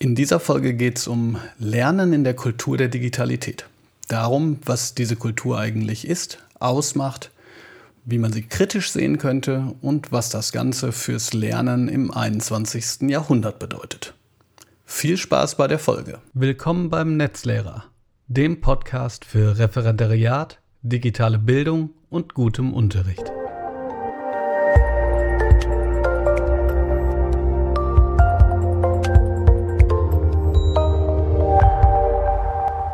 In dieser Folge geht es um Lernen in der Kultur der Digitalität. Darum, was diese Kultur eigentlich ist, ausmacht, wie man sie kritisch sehen könnte und was das Ganze fürs Lernen im 21. Jahrhundert bedeutet. Viel Spaß bei der Folge. Willkommen beim Netzlehrer, dem Podcast für Referendariat, digitale Bildung und gutem Unterricht.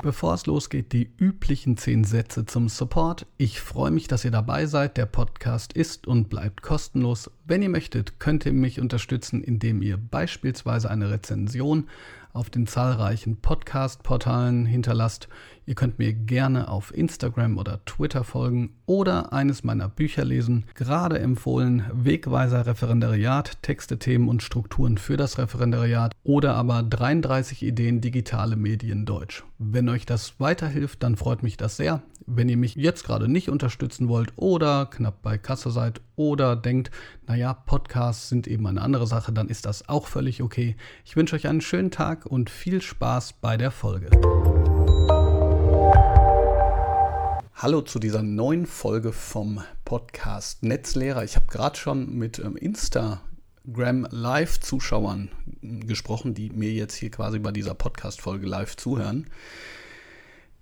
Bevor es losgeht, die üblichen zehn Sätze zum Support. Ich freue mich, dass ihr dabei seid. Der Podcast ist und bleibt kostenlos. Wenn ihr möchtet, könnt ihr mich unterstützen, indem ihr beispielsweise eine Rezension auf den zahlreichen Podcast-Portalen hinterlasst. Ihr könnt mir gerne auf Instagram oder Twitter folgen oder eines meiner Bücher lesen. Gerade empfohlen Wegweiser Referendariat, Texte, Themen und Strukturen für das Referendariat oder aber 33 Ideen digitale Medien Deutsch. Wenn euch das weiterhilft, dann freut mich das sehr. Wenn ihr mich jetzt gerade nicht unterstützen wollt oder knapp bei Kasse seid oder denkt, naja, Podcasts sind eben eine andere Sache, dann ist das auch völlig okay. Ich wünsche euch einen schönen Tag und viel Spaß bei der Folge. Hallo zu dieser neuen Folge vom Podcast Netzlehrer. Ich habe gerade schon mit ähm, Instagram Live-Zuschauern gesprochen, die mir jetzt hier quasi bei dieser Podcast-Folge live zuhören.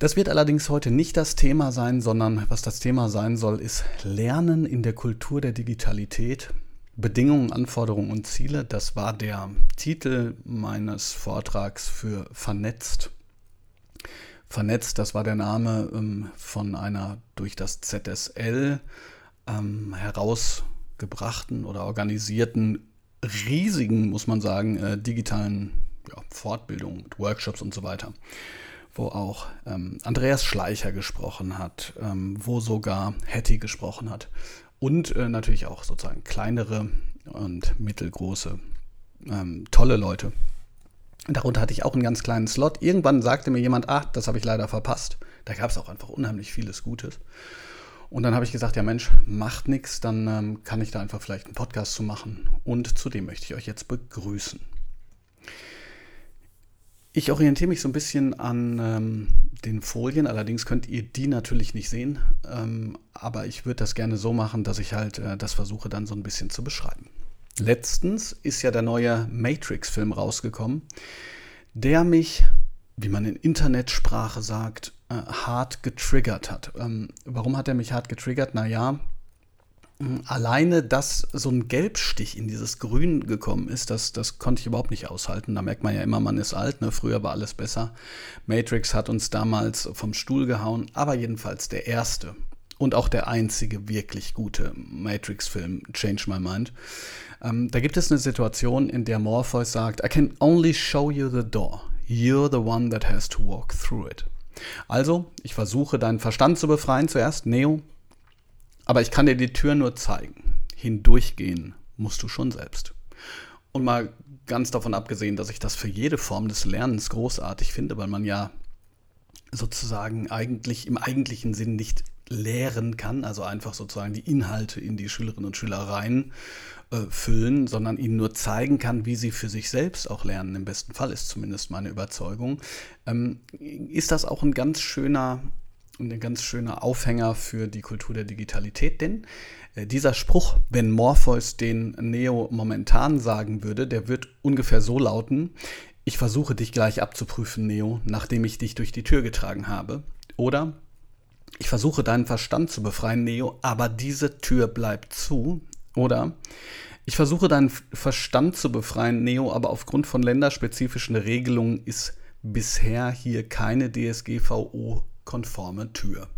Das wird allerdings heute nicht das Thema sein, sondern was das Thema sein soll, ist Lernen in der Kultur der Digitalität. Bedingungen, Anforderungen und Ziele. Das war der Titel meines Vortrags für Vernetzt. Vernetzt, das war der Name ähm, von einer durch das ZSL ähm, herausgebrachten oder organisierten riesigen, muss man sagen, äh, digitalen ja, Fortbildungen, Workshops und so weiter wo auch ähm, Andreas Schleicher gesprochen hat, ähm, wo sogar Hattie gesprochen hat. Und äh, natürlich auch sozusagen kleinere und mittelgroße, ähm, tolle Leute. Darunter hatte ich auch einen ganz kleinen Slot. Irgendwann sagte mir jemand, ah, das habe ich leider verpasst. Da gab es auch einfach unheimlich vieles Gutes. Und dann habe ich gesagt, ja Mensch, macht nichts, dann ähm, kann ich da einfach vielleicht einen Podcast zu machen. Und zu dem möchte ich euch jetzt begrüßen. Ich orientiere mich so ein bisschen an ähm, den Folien, allerdings könnt ihr die natürlich nicht sehen. Ähm, aber ich würde das gerne so machen, dass ich halt äh, das versuche dann so ein bisschen zu beschreiben. Letztens ist ja der neue Matrix-Film rausgekommen, der mich, wie man in Internetsprache sagt, äh, hart getriggert hat. Ähm, warum hat er mich hart getriggert? Naja, alleine, dass so ein Gelbstich in dieses Grün gekommen ist, das, das konnte ich überhaupt nicht aushalten. Da merkt man ja immer, man ist alt, ne? früher war alles besser. Matrix hat uns damals vom Stuhl gehauen, aber jedenfalls der erste und auch der einzige wirklich gute Matrix-Film, Change My Mind. Ähm, da gibt es eine Situation, in der Morpheus sagt, I can only show you the door. You're the one that has to walk through it. Also, ich versuche deinen Verstand zu befreien zuerst, Neo, aber ich kann dir die Tür nur zeigen. Hindurchgehen musst du schon selbst. Und mal ganz davon abgesehen, dass ich das für jede Form des Lernens großartig finde, weil man ja sozusagen eigentlich im eigentlichen Sinn nicht lehren kann, also einfach sozusagen die Inhalte in die Schülerinnen und Schüler rein äh, füllen, sondern ihnen nur zeigen kann, wie sie für sich selbst auch lernen. Im besten Fall ist zumindest meine Überzeugung. Ähm, ist das auch ein ganz schöner ein ganz schöner Aufhänger für die Kultur der Digitalität, denn äh, dieser Spruch, wenn Morpheus den Neo momentan sagen würde, der wird ungefähr so lauten, ich versuche dich gleich abzuprüfen, Neo, nachdem ich dich durch die Tür getragen habe. Oder ich versuche deinen Verstand zu befreien, Neo, aber diese Tür bleibt zu. Oder ich versuche deinen Verstand zu befreien, Neo, aber aufgrund von länderspezifischen Regelungen ist bisher hier keine DSGVO konforme Tür.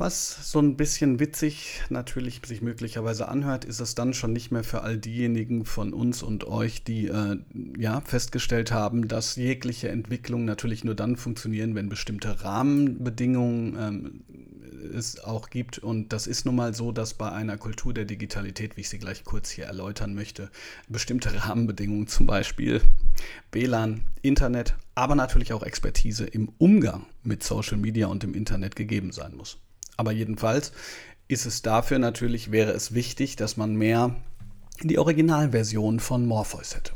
Was so ein bisschen witzig natürlich sich möglicherweise anhört, ist es dann schon nicht mehr für all diejenigen von uns und euch, die äh, ja festgestellt haben, dass jegliche Entwicklung natürlich nur dann funktionieren, wenn bestimmte Rahmenbedingungen ähm, es auch gibt. Und das ist nun mal so, dass bei einer Kultur der Digitalität, wie ich sie gleich kurz hier erläutern möchte, bestimmte Rahmenbedingungen, zum Beispiel WLAN, Internet, aber natürlich auch Expertise im Umgang mit Social Media und dem Internet gegeben sein muss. Aber jedenfalls ist es dafür natürlich, wäre es wichtig, dass man mehr die Originalversion von Morpheus hätte.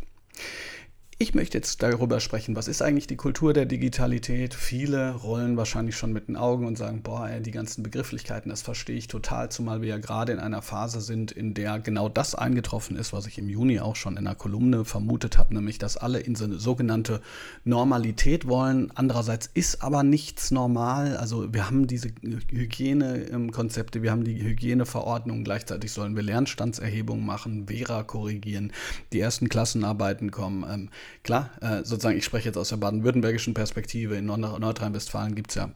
Ich möchte jetzt darüber sprechen, was ist eigentlich die Kultur der Digitalität? Viele rollen wahrscheinlich schon mit den Augen und sagen, boah, ey, die ganzen Begrifflichkeiten, das verstehe ich total, zumal wir ja gerade in einer Phase sind, in der genau das eingetroffen ist, was ich im Juni auch schon in einer Kolumne vermutet habe, nämlich, dass alle in so eine sogenannte Normalität wollen. Andererseits ist aber nichts normal. Also wir haben diese Hygienekonzepte, wir haben die Hygieneverordnung, gleichzeitig sollen wir Lernstandserhebungen machen, Vera korrigieren, die ersten Klassenarbeiten kommen. Klar, äh, sozusagen, ich spreche jetzt aus der baden-württembergischen Perspektive. In Nordrhein-Westfalen gibt es ja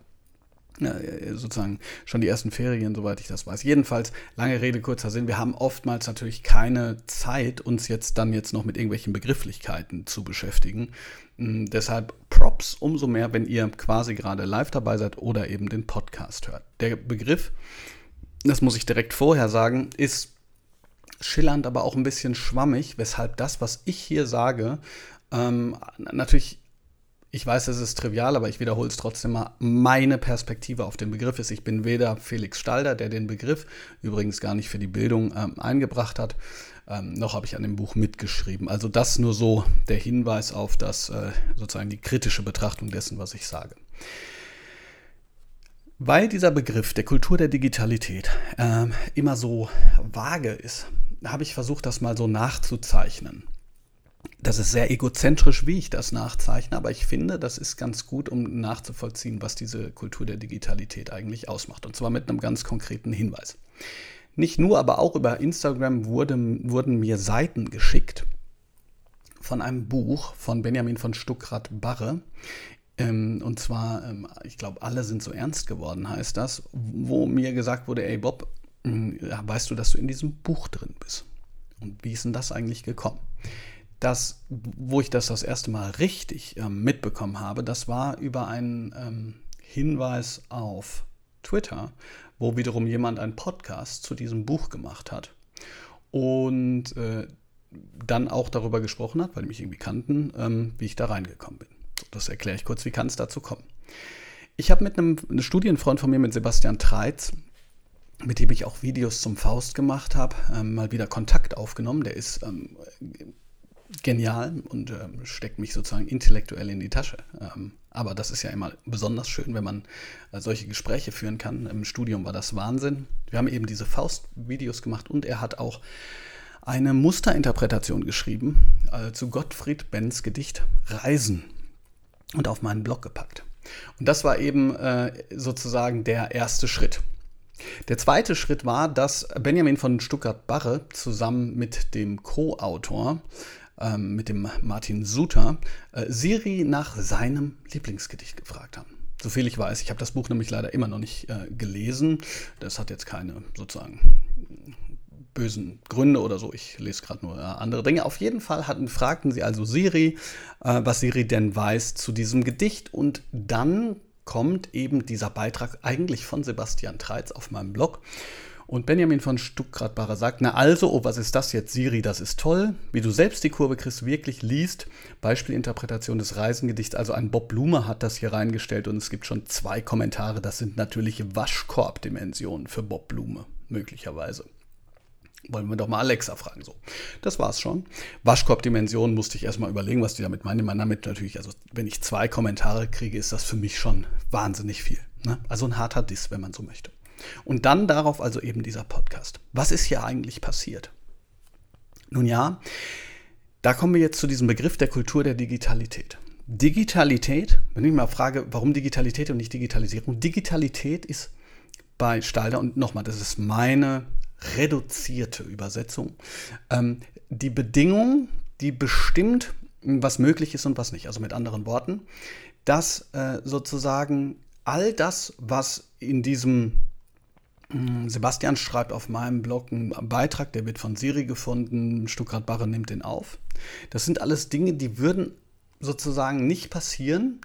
äh, sozusagen schon die ersten Ferien, soweit ich das weiß. Jedenfalls, lange Rede, kurzer Sinn, wir haben oftmals natürlich keine Zeit, uns jetzt dann jetzt noch mit irgendwelchen Begrifflichkeiten zu beschäftigen. Mhm, deshalb Props umso mehr, wenn ihr quasi gerade live dabei seid oder eben den Podcast hört. Der Begriff, das muss ich direkt vorher sagen, ist schillernd, aber auch ein bisschen schwammig, weshalb das, was ich hier sage, ähm, natürlich, ich weiß, es ist trivial, aber ich wiederhole es trotzdem mal, meine Perspektive auf den Begriff ist. Ich bin weder Felix Stalder, der den Begriff übrigens gar nicht für die Bildung ähm, eingebracht hat, ähm, noch habe ich an dem Buch mitgeschrieben. Also das nur so der Hinweis auf das, äh, sozusagen die kritische Betrachtung dessen, was ich sage. Weil dieser Begriff der Kultur der Digitalität äh, immer so vage ist, habe ich versucht, das mal so nachzuzeichnen. Das ist sehr egozentrisch, wie ich das nachzeichne, aber ich finde, das ist ganz gut, um nachzuvollziehen, was diese Kultur der Digitalität eigentlich ausmacht. Und zwar mit einem ganz konkreten Hinweis. Nicht nur, aber auch über Instagram wurde, wurden mir Seiten geschickt von einem Buch von Benjamin von Stuckrad-Barre. Ähm, und zwar, ähm, ich glaube, alle sind so ernst geworden, heißt das, wo mir gesagt wurde, ey Bob, hm, weißt du, dass du in diesem Buch drin bist? Und wie ist denn das eigentlich gekommen? Das, wo ich das das erste Mal richtig ähm, mitbekommen habe, das war über einen ähm, Hinweis auf Twitter, wo wiederum jemand einen Podcast zu diesem Buch gemacht hat und äh, dann auch darüber gesprochen hat, weil die mich irgendwie kannten, ähm, wie ich da reingekommen bin. So, das erkläre ich kurz, wie kann es dazu kommen. Ich habe mit einem, einem Studienfreund von mir, mit Sebastian Treitz, mit dem ich auch Videos zum Faust gemacht habe, ähm, mal wieder Kontakt aufgenommen. Der ist ähm, genial und ähm, steckt mich sozusagen intellektuell in die Tasche. Ähm, aber das ist ja immer besonders schön, wenn man äh, solche Gespräche führen kann. Im Studium war das Wahnsinn. Wir haben eben diese Faust-Videos gemacht und er hat auch eine Musterinterpretation geschrieben äh, zu Gottfried Benns Gedicht Reisen und auf meinen Blog gepackt. Und das war eben äh, sozusagen der erste Schritt. Der zweite Schritt war, dass Benjamin von Stuttgart-Barre zusammen mit dem Co-Autor, ähm, mit dem Martin Suter, äh, Siri nach seinem Lieblingsgedicht gefragt haben. Soviel ich weiß, ich habe das Buch nämlich leider immer noch nicht äh, gelesen. Das hat jetzt keine sozusagen bösen Gründe oder so. Ich lese gerade nur äh, andere Dinge. Auf jeden Fall hatten, fragten sie also Siri, äh, was Siri denn weiß zu diesem Gedicht. Und dann kommt eben dieser Beitrag eigentlich von Sebastian Treitz auf meinem Blog. Und Benjamin von Stuckradbacher sagt, na also, oh, was ist das jetzt, Siri, das ist toll. Wie du selbst die Kurve kriegst, wirklich liest. Beispielinterpretation des Reisengedichts, also ein Bob Blume hat das hier reingestellt und es gibt schon zwei Kommentare. Das sind natürlich Waschkorbdimensionen für Bob Blume, möglicherweise. Wollen wir doch mal Alexa fragen. So, das war's schon. Waschkorbdimension musste ich erstmal überlegen, was die damit meinen. Meinen damit natürlich, also wenn ich zwei Kommentare kriege, ist das für mich schon wahnsinnig viel. Ne? Also ein harter Diss, wenn man so möchte. Und dann darauf also eben dieser Podcast. Was ist hier eigentlich passiert? Nun ja, da kommen wir jetzt zu diesem Begriff der Kultur der Digitalität. Digitalität, wenn ich mal frage, warum Digitalität und nicht Digitalisierung? Digitalität ist bei Stalder, und nochmal, das ist meine reduzierte Übersetzung. Ähm, die Bedingung, die bestimmt, was möglich ist und was nicht. Also mit anderen Worten, dass äh, sozusagen all das, was in diesem Sebastian schreibt auf meinem Blog einen Beitrag, der wird von Siri gefunden, Stuttgart Barre nimmt den auf. Das sind alles Dinge, die würden sozusagen nicht passieren,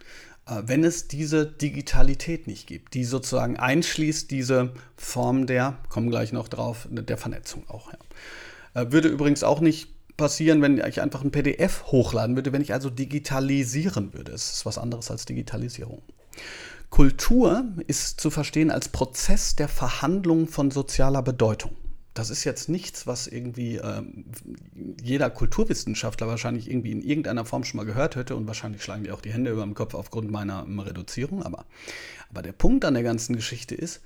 äh, wenn es diese Digitalität nicht gibt, die sozusagen einschließt diese Form der, kommen gleich noch drauf, der Vernetzung auch. Ja. Äh, würde übrigens auch nicht passieren, wenn ich einfach ein PDF hochladen würde, wenn ich also digitalisieren würde. Es ist was anderes als Digitalisierung. Kultur ist zu verstehen als Prozess der Verhandlung von sozialer Bedeutung. Das ist jetzt nichts, was irgendwie äh, jeder Kulturwissenschaftler wahrscheinlich irgendwie in irgendeiner Form schon mal gehört hätte und wahrscheinlich schlagen die auch die Hände über dem Kopf aufgrund meiner Reduzierung. Aber, aber der Punkt an der ganzen Geschichte ist,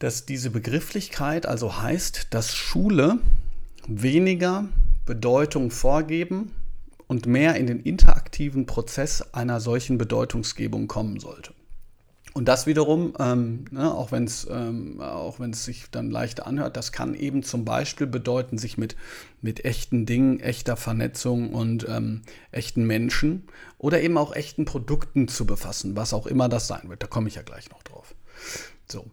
dass diese Begrifflichkeit also heißt, dass Schule weniger Bedeutung vorgeben und mehr in den interaktiven Prozess einer solchen Bedeutungsgebung kommen sollte. Und das wiederum, ähm, ne, auch wenn es ähm, sich dann leichter anhört, das kann eben zum Beispiel bedeuten, sich mit, mit echten Dingen, echter Vernetzung und ähm, echten Menschen oder eben auch echten Produkten zu befassen, was auch immer das sein wird. Da komme ich ja gleich noch drauf. So.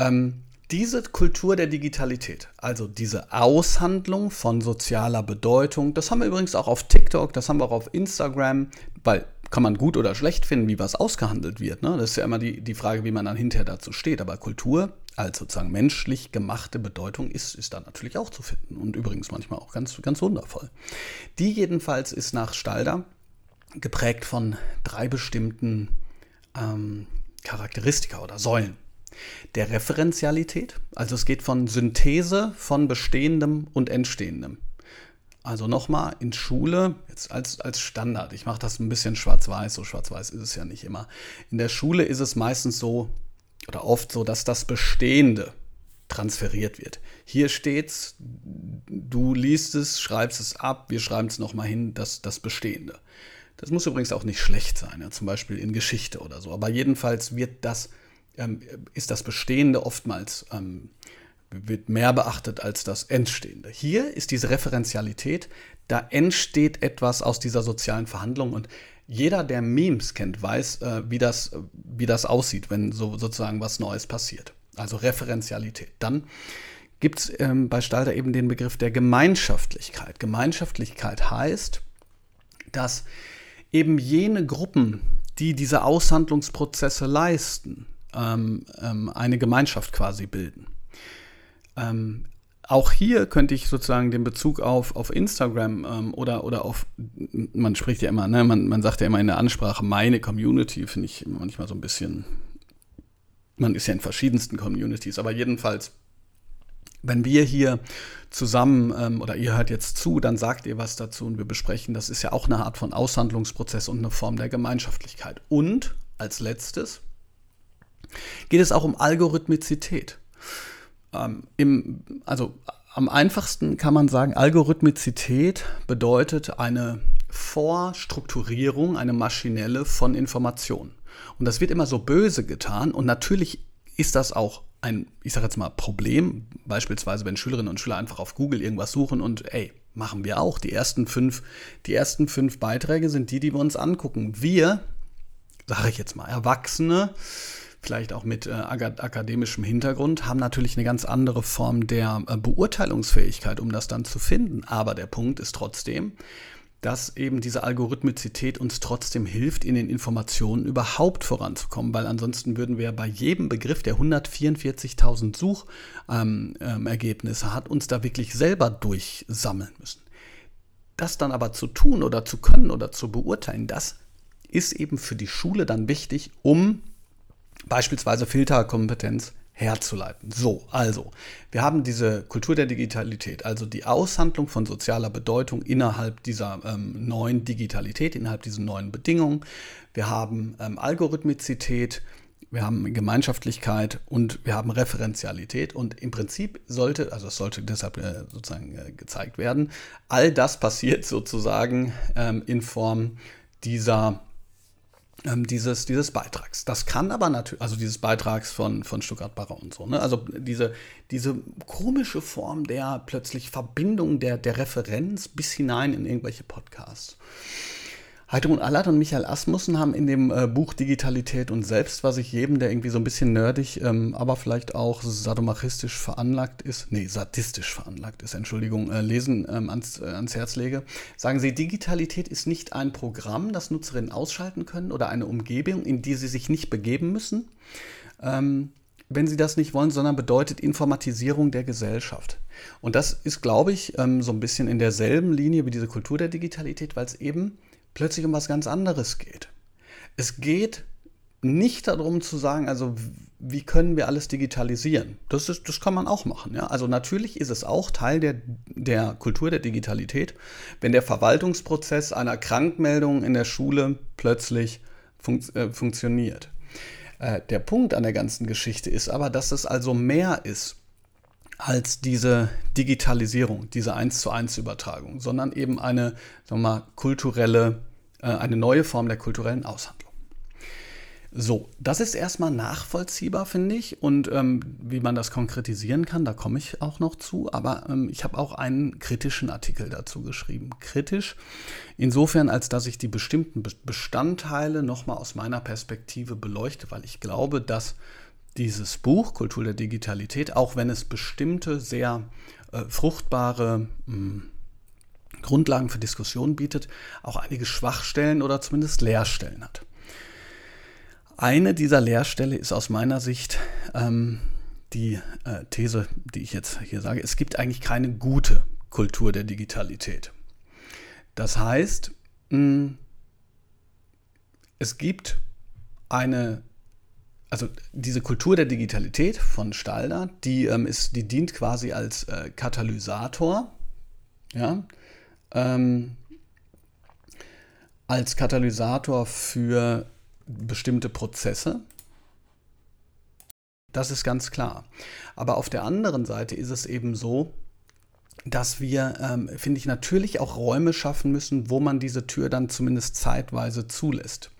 Ähm, diese Kultur der Digitalität, also diese Aushandlung von sozialer Bedeutung, das haben wir übrigens auch auf TikTok, das haben wir auch auf Instagram, weil kann man gut oder schlecht finden, wie was ausgehandelt wird. Ne? Das ist ja immer die, die Frage, wie man dann hinterher dazu steht. Aber Kultur als sozusagen menschlich gemachte Bedeutung ist, ist da natürlich auch zu finden und übrigens manchmal auch ganz, ganz wundervoll. Die jedenfalls ist nach Stalder geprägt von drei bestimmten ähm, Charakteristika oder Säulen. Der Referenzialität, also es geht von Synthese von Bestehendem und Entstehendem. Also nochmal in Schule, jetzt als, als Standard, ich mache das ein bisschen schwarz-weiß, so schwarz-weiß ist es ja nicht immer. In der Schule ist es meistens so oder oft so, dass das Bestehende transferiert wird. Hier steht's, du liest es, schreibst es ab, wir schreiben es nochmal hin, das, das Bestehende. Das muss übrigens auch nicht schlecht sein, ja, zum Beispiel in Geschichte oder so. Aber jedenfalls wird das, ähm, ist das Bestehende oftmals ähm, wird mehr beachtet als das Entstehende. Hier ist diese Referenzialität, da entsteht etwas aus dieser sozialen Verhandlung und jeder, der Memes kennt, weiß, äh, wie, das, wie das aussieht, wenn so sozusagen was Neues passiert. Also Referenzialität. Dann gibt es ähm, bei Stalter eben den Begriff der Gemeinschaftlichkeit. Gemeinschaftlichkeit heißt, dass eben jene Gruppen, die diese Aushandlungsprozesse leisten, ähm, eine Gemeinschaft quasi bilden. Ähm, auch hier könnte ich sozusagen den Bezug auf, auf Instagram ähm, oder, oder auf, man spricht ja immer, ne, man, man sagt ja immer in der Ansprache, meine Community, finde ich manchmal so ein bisschen, man ist ja in verschiedensten Communities, aber jedenfalls, wenn wir hier zusammen ähm, oder ihr hört jetzt zu, dann sagt ihr was dazu und wir besprechen, das ist ja auch eine Art von Aushandlungsprozess und eine Form der Gemeinschaftlichkeit. Und als letztes geht es auch um Algorithmizität. Ähm, im, also am einfachsten kann man sagen, Algorithmizität bedeutet eine Vorstrukturierung, eine maschinelle von Informationen. Und das wird immer so böse getan und natürlich ist das auch ein, ich sage jetzt mal, Problem. Beispielsweise, wenn Schülerinnen und Schüler einfach auf Google irgendwas suchen und ey, machen wir auch. Die ersten fünf, die ersten fünf Beiträge sind die, die wir uns angucken. Wir, sage ich jetzt mal, Erwachsene, vielleicht auch mit äh, akademischem Hintergrund, haben natürlich eine ganz andere Form der äh, Beurteilungsfähigkeit, um das dann zu finden. Aber der Punkt ist trotzdem, dass eben diese Algorithmizität uns trotzdem hilft, in den Informationen überhaupt voranzukommen, weil ansonsten würden wir bei jedem Begriff, der 144.000 Suchergebnisse ähm, ähm, hat, uns da wirklich selber durchsammeln müssen. Das dann aber zu tun oder zu können oder zu beurteilen, das ist eben für die Schule dann wichtig, um beispielsweise Filterkompetenz herzuleiten. So, also, wir haben diese Kultur der Digitalität, also die Aushandlung von sozialer Bedeutung innerhalb dieser ähm, neuen Digitalität, innerhalb dieser neuen Bedingungen. Wir haben ähm, Algorithmizität, wir haben Gemeinschaftlichkeit und wir haben Referenzialität. Und im Prinzip sollte, also es sollte deshalb äh, sozusagen äh, gezeigt werden, all das passiert sozusagen ähm, in Form dieser dieses, dieses Beitrags. Das kann aber natürlich, also dieses Beitrags von, von Stuttgart-Barre und so, ne? also diese, diese komische Form der plötzlich Verbindung der, der Referenz bis hinein in irgendwelche Podcasts. Heidrun Allard und Michael Asmussen haben in dem äh, Buch Digitalität und Selbst, was ich jedem, der irgendwie so ein bisschen nerdig, ähm, aber vielleicht auch sadomachistisch veranlagt ist, nee, sadistisch veranlagt ist, Entschuldigung, äh, lesen ähm, ans, äh, ans Herz lege, sagen sie, Digitalität ist nicht ein Programm, das Nutzerinnen ausschalten können oder eine Umgebung, in die sie sich nicht begeben müssen, ähm, wenn sie das nicht wollen, sondern bedeutet Informatisierung der Gesellschaft. Und das ist, glaube ich, ähm, so ein bisschen in derselben Linie wie diese Kultur der Digitalität, weil es eben plötzlich um was ganz anderes geht. Es geht nicht darum zu sagen, also wie können wir alles digitalisieren? Das, ist, das kann man auch machen. Ja? Also natürlich ist es auch Teil der, der Kultur der Digitalität, wenn der Verwaltungsprozess einer Krankmeldung in der Schule plötzlich fun äh, funktioniert. Äh, der Punkt an der ganzen Geschichte ist aber, dass es also mehr ist als diese Digitalisierung, diese 1 zu 1 Übertragung, sondern eben eine sagen wir mal, kulturelle, äh, eine neue Form der kulturellen Aushandlung. So, das ist erstmal nachvollziehbar, finde ich. Und ähm, wie man das konkretisieren kann, da komme ich auch noch zu. Aber ähm, ich habe auch einen kritischen Artikel dazu geschrieben. Kritisch insofern, als dass ich die bestimmten Bestandteile nochmal aus meiner Perspektive beleuchte, weil ich glaube, dass dieses Buch Kultur der Digitalität, auch wenn es bestimmte sehr äh, fruchtbare mh, hm, Grundlagen für Diskussionen bietet, auch einige Schwachstellen oder zumindest Leerstellen hat. Eine dieser Leerstelle ist aus meiner Sicht ähm, die äh, These, die ich jetzt hier sage. Es gibt eigentlich keine gute Kultur der Digitalität. Das heißt, mh, hm, es gibt eine, also diese Kultur der Digitalität von Stalder, die, ähm, ist, die dient quasi als äh, Katalysator, ja, ähm, als Katalysator für bestimmte Prozesse. Das ist ganz klar. Aber auf der anderen Seite ist es eben so, dass wir, ähm, finde ich, natürlich auch Räume schaffen müssen, wo man diese Tür dann zumindest zeitweise zulässt.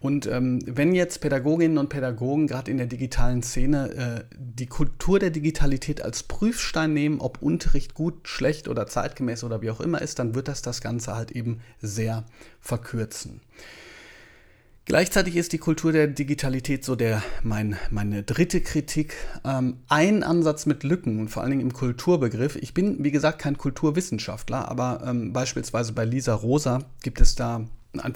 Und ähm, wenn jetzt Pädagoginnen und Pädagogen gerade in der digitalen Szene äh, die Kultur der Digitalität als Prüfstein nehmen, ob Unterricht gut, schlecht oder zeitgemäß oder wie auch immer ist, dann wird das das Ganze halt eben sehr verkürzen. Gleichzeitig ist die Kultur der Digitalität so der, mein, meine dritte Kritik. Ähm, ein Ansatz mit Lücken und vor allen Dingen im Kulturbegriff. Ich bin, wie gesagt, kein Kulturwissenschaftler, aber ähm, beispielsweise bei Lisa Rosa gibt es da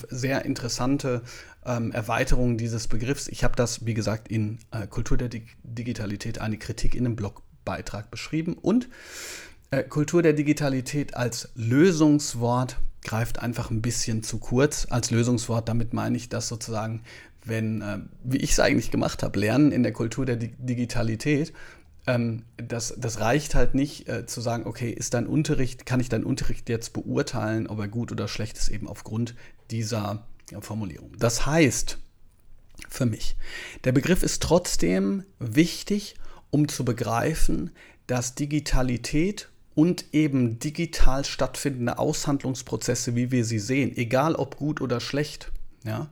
sehr interessante ähm, Erweiterung dieses Begriffs. Ich habe das, wie gesagt, in äh, Kultur der Dig Digitalität eine Kritik in einem Blogbeitrag beschrieben und äh, Kultur der Digitalität als Lösungswort greift einfach ein bisschen zu kurz als Lösungswort. Damit meine ich, dass sozusagen, wenn, äh, wie ich es eigentlich gemacht habe, Lernen in der Kultur der Di Digitalität, ähm, das, das reicht halt nicht äh, zu sagen, okay, ist dein Unterricht, kann ich deinen Unterricht jetzt beurteilen, ob er gut oder schlecht ist, eben aufgrund dieser Formulierung. Das heißt, für mich, der Begriff ist trotzdem wichtig, um zu begreifen, dass Digitalität und eben digital stattfindende Aushandlungsprozesse, wie wir sie sehen, egal ob gut oder schlecht. Ja?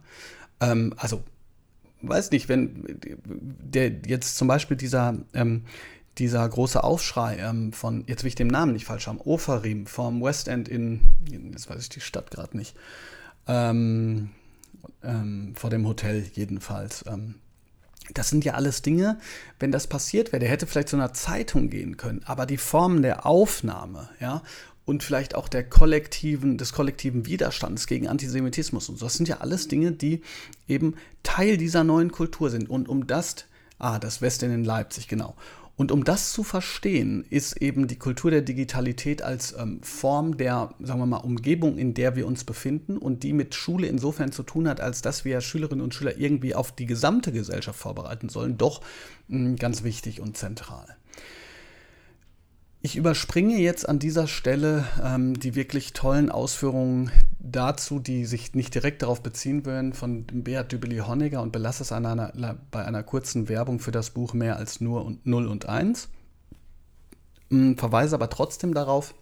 Ähm, also, weiß nicht, wenn der jetzt zum Beispiel dieser, ähm, dieser große Aufschrei ähm, von, jetzt will ich den Namen nicht falsch haben, Ofarim vom West End in, jetzt weiß ich die Stadt gerade nicht, ähm, ähm, vor dem Hotel jedenfalls, ähm, das sind ja alles Dinge, wenn das passiert wäre, der hätte vielleicht zu einer Zeitung gehen können, aber die Formen der Aufnahme, ja, und vielleicht auch der kollektiven, des kollektiven Widerstands gegen Antisemitismus und so, das sind ja alles Dinge, die eben Teil dieser neuen Kultur sind. Und um das, ah, das Westend in Leipzig, genau. Und um das zu verstehen, ist eben die Kultur der Digitalität als ähm, Form der, sagen wir mal, Umgebung, in der wir uns befinden und die mit Schule insofern zu tun hat, als dass wir Schülerinnen und Schüler irgendwie auf die gesamte Gesellschaft vorbereiten sollen, doch mh, hm, ganz wichtig und zentral. Ich überspringe jetzt an dieser Stelle ähm, die wirklich tollen Ausführungen dazu, die sich nicht direkt darauf beziehen würden, von Beat Dübeli-Honegger und belasse es einer, bei einer kurzen Werbung für das Buch Mehr als nur und 0 und 1. Ähm, verweise aber trotzdem darauf,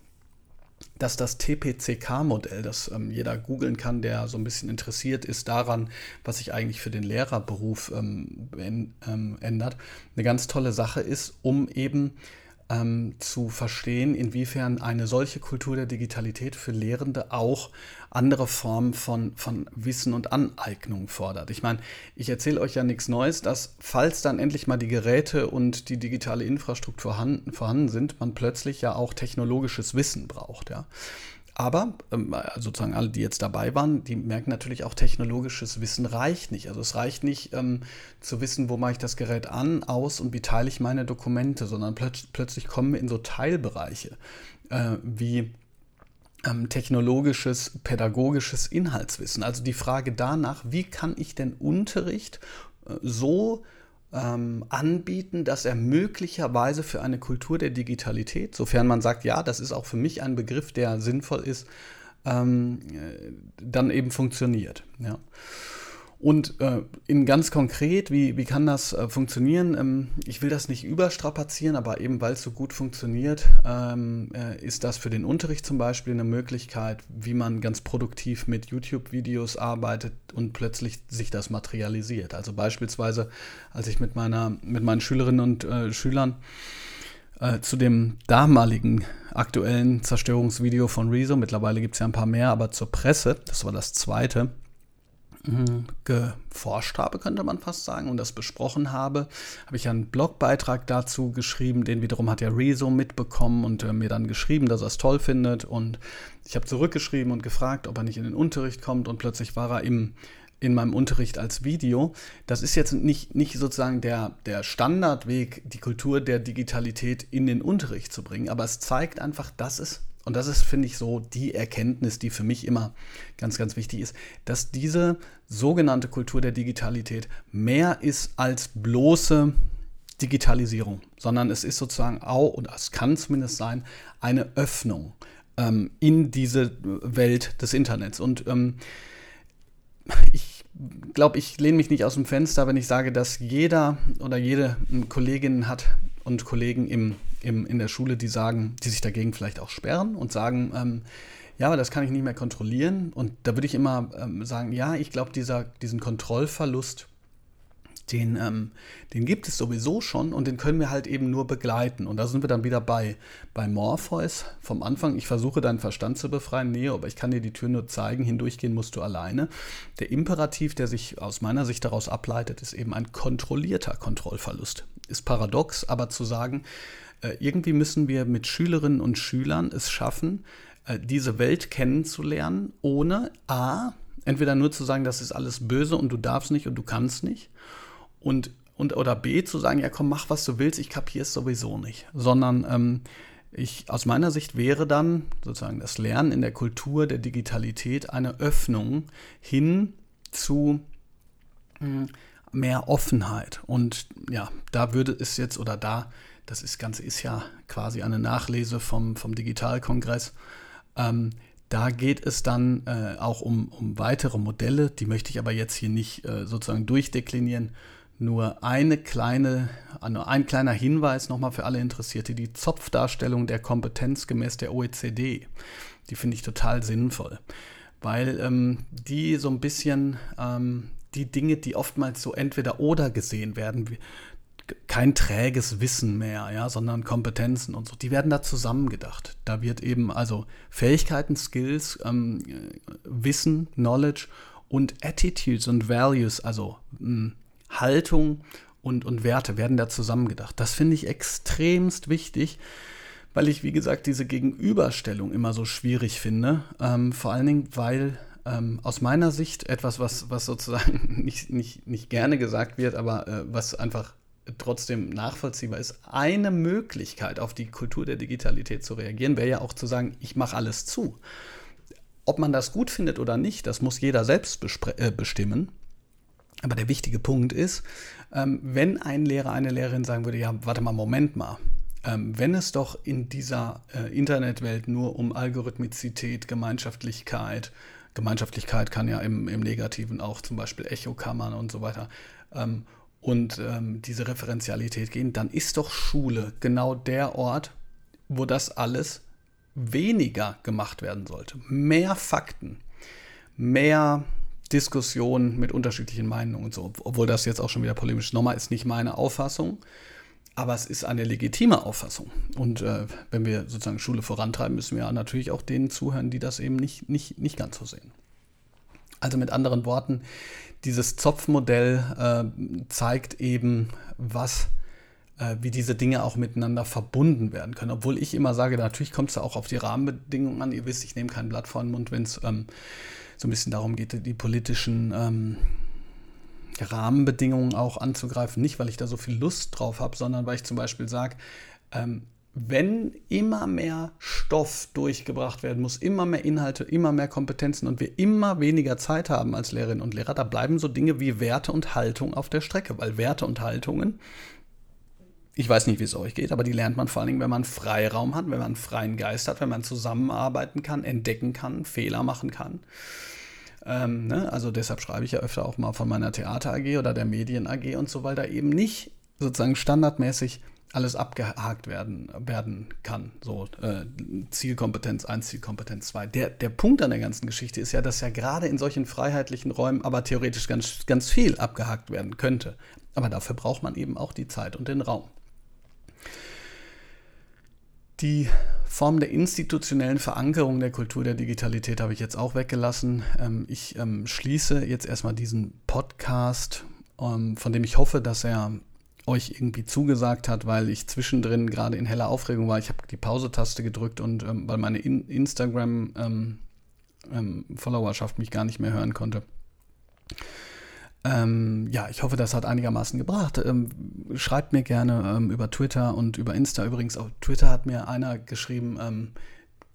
dass das TPCK-Modell, das ähm, jeder googeln kann, der so ein bisschen interessiert ist daran, was sich eigentlich für den Lehrerberuf ähm, ähm ändert, eine ganz tolle Sache ist, um eben ähm, zu verstehen, inwiefern eine solche Kultur der Digitalität für Lehrende auch andere Formen von, von Wissen und Aneignung fordert. Ich meine, ich erzähle euch ja nichts Neues, dass falls dann endlich mal die Geräte und die digitale Infrastruktur vorhanden, vorhanden sind, man plötzlich ja auch technologisches Wissen braucht. Ja. Aber ähm, sozusagen alle, die jetzt dabei waren, die merken natürlich auch, technologisches Wissen reicht nicht. Also es reicht nicht ähm, zu wissen, wo mache ich das Gerät an, aus und wie teile ich meine Dokumente, sondern plötz plötzlich kommen wir in so Teilbereiche äh, wie ähm, technologisches, pädagogisches Inhaltswissen. Also die Frage danach, wie kann ich denn Unterricht äh, so ähm, anbieten, dass er möglicherweise für eine Kultur der Digitalität, sofern man sagt, ja, das ist auch für mich ein Begriff, der sinnvoll ist, ähm, äh, dann eben funktioniert. Ja. Und äh, in ganz konkret, wie, wie kann das äh, funktionieren? Ähm, ich will das nicht überstrapazieren, aber eben weil es so gut funktioniert, ähm, äh, ist das für den Unterricht zum Beispiel eine Möglichkeit, wie man ganz produktiv mit YouTube-Videos arbeitet und plötzlich sich das materialisiert. Also beispielsweise, als ich mit, meiner, mit meinen Schülerinnen und äh, Schülern äh, zu dem damaligen aktuellen Zerstörungsvideo von Rezo, mittlerweile gibt es ja ein paar mehr, aber zur Presse, das war das zweite, geforscht habe, könnte man fast sagen, und das besprochen habe, habe ich einen Blogbeitrag dazu geschrieben, den wiederum hat ja Rezo mitbekommen und äh, mir dann geschrieben, dass er es toll findet. Und ich habe zurückgeschrieben und gefragt, ob er nicht in den Unterricht kommt und plötzlich war er im in meinem Unterricht als Video. Das ist jetzt nicht, nicht sozusagen der, der Standardweg, die Kultur der Digitalität in den Unterricht zu bringen, aber es zeigt einfach, dass es und das ist, finde ich, so die Erkenntnis, die für mich immer ganz, ganz wichtig ist, dass diese sogenannte Kultur der Digitalität mehr ist als bloße Digitalisierung, sondern es ist sozusagen auch, und es kann zumindest sein, eine Öffnung ähm, in diese Welt des Internets. Und ähm, ich glaube, ich lehne mich nicht aus dem Fenster, wenn ich sage, dass jeder oder jede Kollegin hat und Kollegen im im, in der Schule, die sagen, die sich dagegen vielleicht auch sperren und sagen, ähm, ja, aber das kann ich nicht mehr kontrollieren. Und da würde ich immer ähm, sagen, ja, ich glaube, diesen Kontrollverlust, den, ähm, den gibt es sowieso schon und den können wir halt eben nur begleiten. Und da sind wir dann wieder bei, bei Morpheus vom Anfang. Ich versuche deinen Verstand zu befreien, nee, aber ich kann dir die Tür nur zeigen, hindurchgehen musst du alleine. Der Imperativ, der sich aus meiner Sicht daraus ableitet, ist eben ein kontrollierter Kontrollverlust. Ist paradox, aber zu sagen, äh, irgendwie müssen wir mit Schülerinnen und Schülern es schaffen, äh, diese Welt kennenzulernen, ohne a, entweder nur zu sagen, das ist alles böse und du darfst nicht und du kannst nicht, und, und oder b, zu sagen, ja komm, mach was du willst, ich kapiere es sowieso nicht, sondern ähm, ich, aus meiner Sicht wäre dann sozusagen das Lernen in der Kultur der Digitalität eine Öffnung hin zu hm, mehr Offenheit. Und ja, da würde es jetzt oder da das ist, Ganze ist ja quasi eine Nachlese vom, vom Digitalkongress. Ähm, da geht es dann äh, auch um, um weitere Modelle, die möchte ich aber jetzt hier nicht äh, sozusagen durchdeklinieren. Nur eine kleine, nur ein kleiner Hinweis nochmal für alle Interessierte. Die Zopfdarstellung der Kompetenz gemäß der OECD, die finde ich total sinnvoll, weil ähm, die so ein bisschen ähm, die Dinge, die oftmals so entweder oder gesehen werden, kein träges Wissen mehr, ja, sondern Kompetenzen und so. Die werden da zusammengedacht. Da wird eben also Fähigkeiten, Skills, ähm, Wissen, Knowledge und Attitudes und Values, also mh, hm, Haltung und, und Werte werden da zusammengedacht. Das finde ich extremst wichtig, weil ich, wie gesagt, diese Gegenüberstellung immer so schwierig finde. Ähm, vor allen Dingen, weil ähm, aus meiner Sicht etwas, was, was sozusagen nicht, nicht, nicht gerne gesagt wird, aber äh, was einfach trotzdem nachvollziehbar ist. Eine Möglichkeit, auf die Kultur der Digitalität zu reagieren, wäre ja auch zu sagen, ich mache alles zu. Ob man das gut findet oder nicht, das muss jeder selbst äh, bestimmen. Aber der wichtige Punkt ist, ähm, wenn ein Lehrer, eine Lehrerin sagen würde, ja, warte mal, Moment mal, ähm, wenn es doch in dieser äh, Internetwelt nur um Algorithmizität, Gemeinschaftlichkeit, Gemeinschaftlichkeit kann ja im, im Negativen auch zum Beispiel Echokammern und so weiter, ähm, und diese Referenzialität gehen, dann ist doch Schule genau der Ort, wo das alles weniger gemacht werden sollte. Mehr Fakten, mehr Diskussionen mit unterschiedlichen Meinungen und so. Obwohl das jetzt auch schon wieder polemisch nochmal ist nicht meine Auffassung, aber es ist eine legitime Auffassung. Und äh, wenn wir sozusagen Schule vorantreiben, müssen wir natürlich auch denen zuhören, die das eben nicht, nicht, nicht ganz so sehen. Also mit anderen Worten, dieses Zopfmodell äh, zeigt eben, was, äh, wie diese Dinge auch miteinander verbunden werden können. Obwohl ich immer sage, natürlich kommt es ja auch auf die Rahmenbedingungen an. Ihr wisst, ich nehme kein Blatt vor den Mund, wenn es ähm, so ein bisschen darum geht, die politischen ähm, Rahmenbedingungen auch anzugreifen. Nicht, weil ich da so viel Lust drauf habe, sondern weil ich zum Beispiel sage, ähm, wenn immer mehr Stoff durchgebracht werden muss, immer mehr Inhalte, immer mehr Kompetenzen und wir immer weniger Zeit haben als Lehrerinnen und Lehrer, da bleiben so Dinge wie Werte und Haltung auf der Strecke, weil Werte und Haltungen, ich weiß nicht, wie es euch geht, aber die lernt man vor allen Dingen, wenn man Freiraum hat, wenn man freien Geist hat, wenn man zusammenarbeiten kann, entdecken kann, Fehler machen kann. Ähm, ne? Also deshalb schreibe ich ja öfter auch mal von meiner Theater AG oder der Medien AG und so, weil da eben nicht sozusagen standardmäßig alles abgehakt werden, werden kann. So äh, Zielkompetenz 1, Zielkompetenz 2. Der, der Punkt an der ganzen Geschichte ist ja, dass ja gerade in solchen freiheitlichen Räumen aber theoretisch ganz, ganz viel abgehakt werden könnte. Aber dafür braucht man eben auch die Zeit und den Raum. Die Form der institutionellen Verankerung der Kultur der Digitalität habe ich jetzt auch weggelassen. Ähm, ich ähm, schließe jetzt erstmal diesen Podcast, ähm, von dem ich hoffe, dass er euch irgendwie zugesagt hat, weil ich zwischendrin gerade in heller Aufregung war. Ich habe die Pause-Taste gedrückt und weil meine in Instagram-Followerschaft mich gar nicht mehr hören konnte. Ähm, ja, ich hoffe, das hat einigermaßen gebracht. Ähm, schreibt mir gerne ähm, über Twitter und über Insta. Übrigens, auf Twitter hat mir einer geschrieben,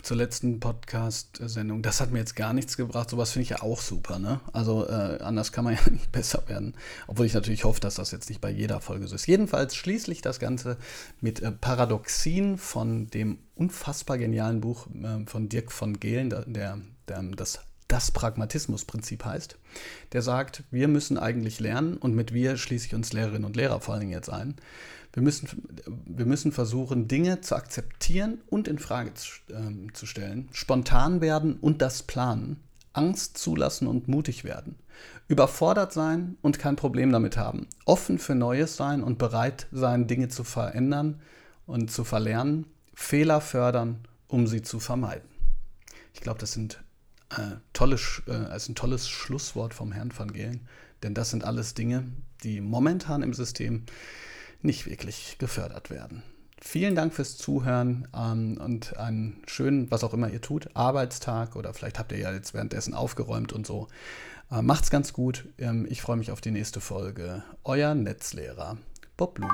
zur letzten Podcast-Sendung, das hat mir jetzt gar nichts gebracht. Sowas finde ich ja auch super, ne? Also äh, anders kann man ja nicht besser werden. Obwohl ich natürlich hoffe, dass das jetzt nicht bei jeder Folge so ist. Jedenfalls schließlich das Ganze mit äh, Paradoxien von dem unfassbar genialen Buch äh, von Dirk von Gehlen, der, der das das Pragmatismusprinzip heißt, der sagt, wir müssen eigentlich lernen und mit wir schließe ich uns Lehrerinnen und Lehrer vor allen Dingen jetzt ein, wir müssen, wir müssen versuchen, Dinge zu akzeptieren und in Frage zu, ähm, zu stellen, spontan werden und das planen, Angst zulassen und mutig werden, überfordert sein und kein Problem damit haben, offen für Neues sein und bereit sein, Dinge zu verändern und zu verlernen, Fehler fördern, um sie zu vermeiden. Ich glaube, das sind äh, tolle, äh, ist ein tolles Schlusswort vom Herrn van Gelen, denn das sind alles Dinge, die momentan im System nicht wirklich gefördert werden. Vielen Dank fürs Zuhören ähm, und einen schönen, was auch immer ihr tut, Arbeitstag oder vielleicht habt ihr ja jetzt währenddessen aufgeräumt und so. Äh, macht's ganz gut. Ähm, ich freue mich auf die nächste Folge. Euer Netzlehrer Bob Blume.